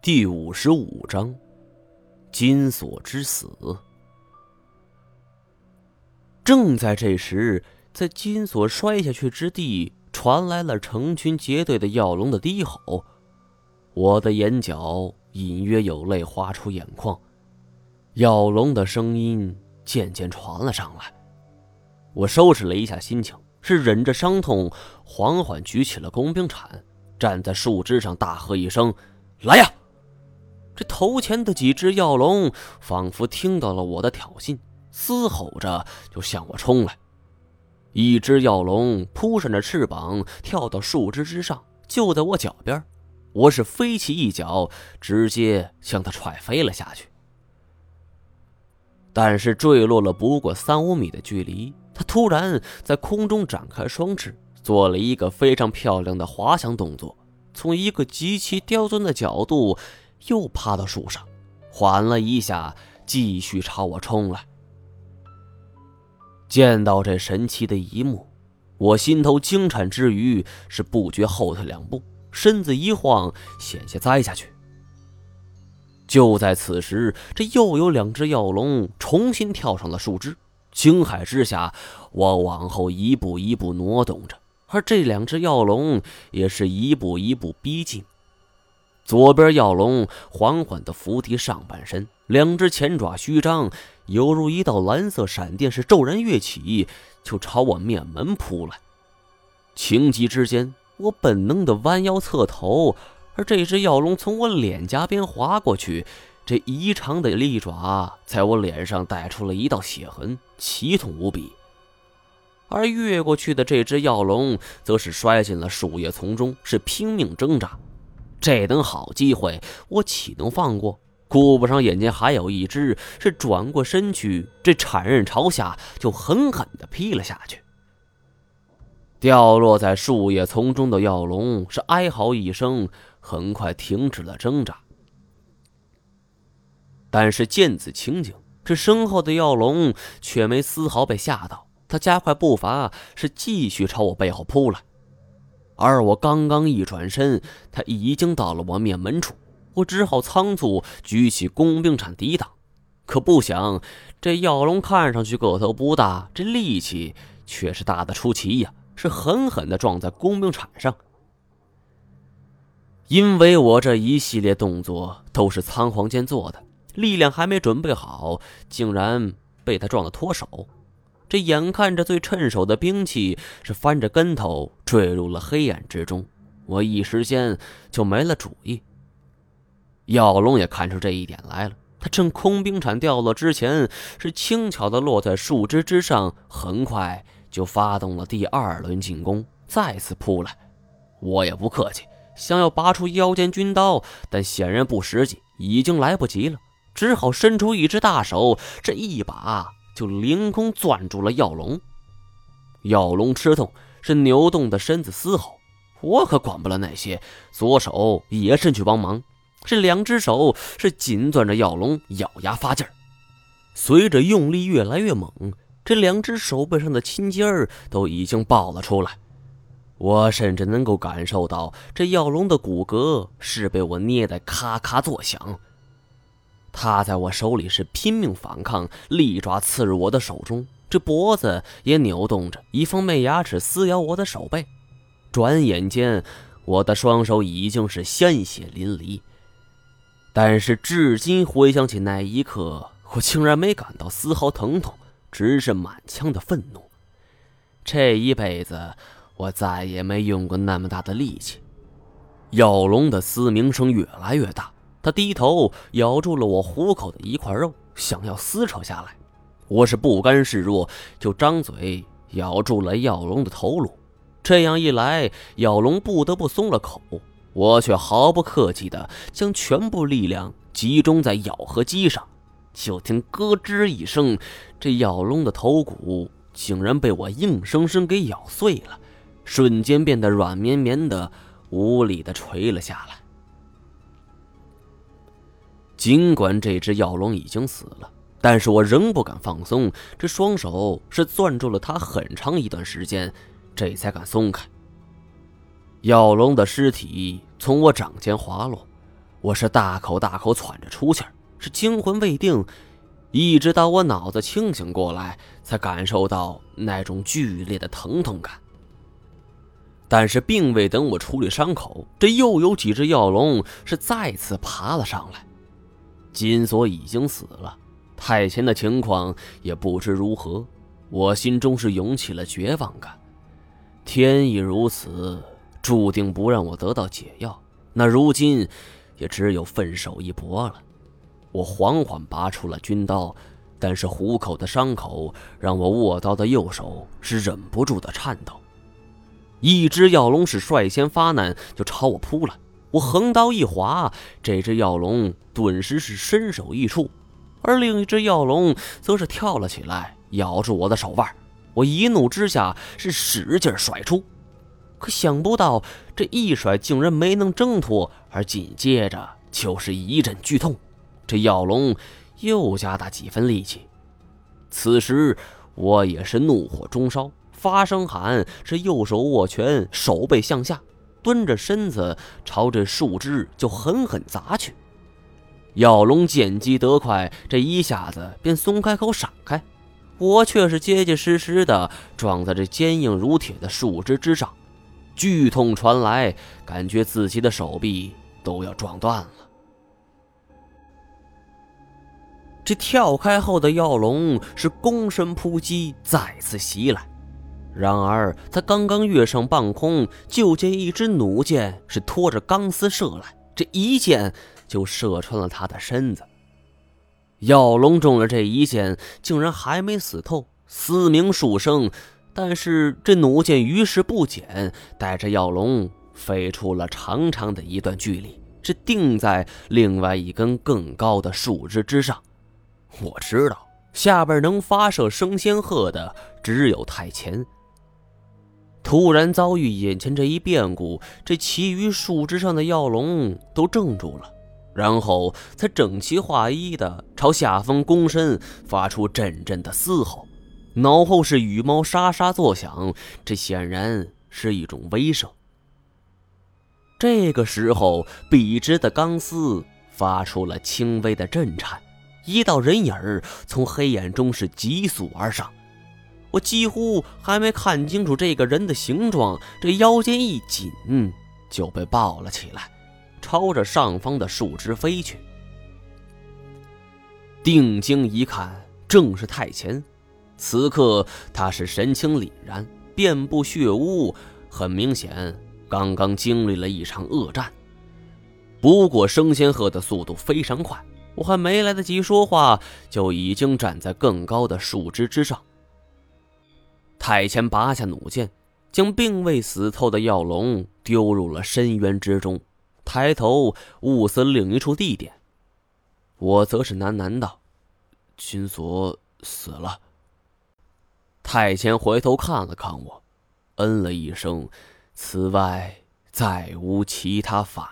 第五十五章，金锁之死。正在这时，在金锁摔下去之地，传来了成群结队的药龙的低吼。我的眼角隐约有泪划出眼眶，药龙的声音渐渐传了上来。我收拾了一下心情，是忍着伤痛，缓缓举起了工兵铲，站在树枝上，大喝一声：“来呀！”这头前的几只药龙仿佛听到了我的挑衅，嘶吼着就向我冲来。一只药龙扑扇着翅膀，跳到树枝之上，就在我脚边。我是飞起一脚，直接将它踹飞了下去。但是坠落了不过三五米的距离，它突然在空中展开双翅，做了一个非常漂亮的滑翔动作，从一个极其刁钻的角度。又爬到树上，缓了一下，继续朝我冲来。见到这神奇的一幕，我心头惊颤之余，是不觉后退两步，身子一晃，险些栽下去。就在此时，这又有两只药龙重新跳上了树枝，惊骇之下，我往后一步一步挪动着，而这两只药龙也是一步一步逼近。左边药龙缓缓地伏低上半身，两只前爪虚张，犹如一道蓝色闪电，是骤然跃起，就朝我面门扑来。情急之间，我本能地弯腰侧头，而这只药龙从我脸颊边划过去，这异常的利爪在我脸上带出了一道血痕，奇痛无比。而越过去的这只药龙，则是摔进了树叶丛中，是拼命挣扎。这等好机会，我岂能放过？顾不上眼前还有一只，是转过身去，这铲刃朝下就狠狠地劈了下去。掉落在树叶丛中的药龙是哀嚎一声，很快停止了挣扎。但是见此情景，这身后的药龙却没丝毫被吓到，他加快步伐，是继续朝我背后扑来。而我刚刚一转身，他已经到了我面门处，我只好仓促举起工兵铲抵挡。可不想，这药龙看上去个头不大，这力气却是大的出奇呀！是狠狠地撞在工兵铲上。因为我这一系列动作都是仓皇间做的，力量还没准备好，竟然被他撞得脱手。这眼看着最趁手的兵器是翻着跟头坠入了黑暗之中，我一时间就没了主意。药龙也看出这一点来了，他趁空兵铲掉落之前，是轻巧的落在树枝之上，很快就发动了第二轮进攻，再次扑来。我也不客气，想要拔出腰间军刀，但显然不实际，已经来不及了，只好伸出一只大手，这一把。就凌空攥住了药龙，药龙吃痛，是扭动的身子嘶吼。我可管不了那些，左手也伸去帮忙。这两只手是紧攥着药龙，咬牙发劲儿。随着用力越来越猛，这两只手背上的青筋儿都已经爆了出来。我甚至能够感受到这药龙的骨骼是被我捏得咔咔作响。他在我手里是拼命反抗，利爪刺入我的手中，这脖子也扭动着，一方面牙齿撕咬我的手背。转眼间，我的双手已经是鲜血淋漓。但是至今回想起那一刻，我竟然没感到丝毫疼痛，只是满腔的愤怒。这一辈子，我再也没用过那么大的力气。药龙的嘶鸣声越来越大。他低头咬住了我虎口的一块肉，想要撕扯下来。我是不甘示弱，就张嘴咬住了药龙的头颅。这样一来，药龙不得不松了口，我却毫不客气地将全部力量集中在咬合肌上。就听咯吱一声，这药龙的头骨竟然被我硬生生给咬碎了，瞬间变得软绵绵的，无力地垂了下来。尽管这只药龙已经死了，但是我仍不敢放松。这双手是攥住了它很长一段时间，这才敢松开。药龙的尸体从我掌间滑落，我是大口大口喘着粗气儿，是惊魂未定，一直到我脑子清醒过来，才感受到那种剧烈的疼痛感。但是并未等我处理伤口，这又有几只药龙是再次爬了上来。金锁已经死了，太前的情况也不知如何，我心中是涌起了绝望感。天意如此，注定不让我得到解药，那如今也只有分手一搏了。我缓缓拔出了军刀，但是虎口的伤口让我握刀的右手是忍不住的颤抖。一只药龙是率先发难，就朝我扑来。我横刀一划，这只药龙顿时是身首异处，而另一只药龙则是跳了起来，咬住我的手腕。我一怒之下是使劲甩出，可想不到这一甩竟然没能挣脱，而紧接着就是一阵剧痛。这药龙又加大几分力气。此时我也是怒火中烧。发声喊，是右手握拳，手背向下，蹲着身子朝着树枝就狠狠砸去。药龙见机得快，这一下子便松开口闪开，我却是结结实实的撞在这坚硬如铁的树枝之上，剧痛传来，感觉自己的手臂都要撞断了。这跳开后的药龙是躬身扑击，再次袭来。然而，他刚刚跃上半空，就见一支弩箭是拖着钢丝射来，这一箭就射穿了他的身子。药龙中了这一箭，竟然还没死透，嘶鸣数声。但是这弩箭于是不减，带着药龙飞出了长长的一段距离，是定在另外一根更高的树枝之上。我知道，下边能发射升仙鹤的只有太前。突然遭遇眼前这一变故，这其余树枝上的药龙都怔住了，然后才整齐划一的朝下方躬身，发出阵阵的嘶吼，脑后是羽毛沙沙作响，这显然是一种威慑。这个时候，笔直的钢丝发出了轻微的震颤，一道人影从黑眼中是急速而上。我几乎还没看清楚这个人的形状，这腰间一紧，就被抱了起来，朝着上方的树枝飞去。定睛一看，正是太前。此刻他是神情凛然，遍布血污，很明显刚刚经历了一场恶战。不过升仙鹤的速度非常快，我还没来得及说话，就已经站在更高的树枝之上。太前拔下弩箭，将并未死透的药龙丢入了深渊之中，抬头物色另一处地点。我则是喃喃道：“金锁死了。”太前回头看了看我，嗯了一声，此外再无其他反。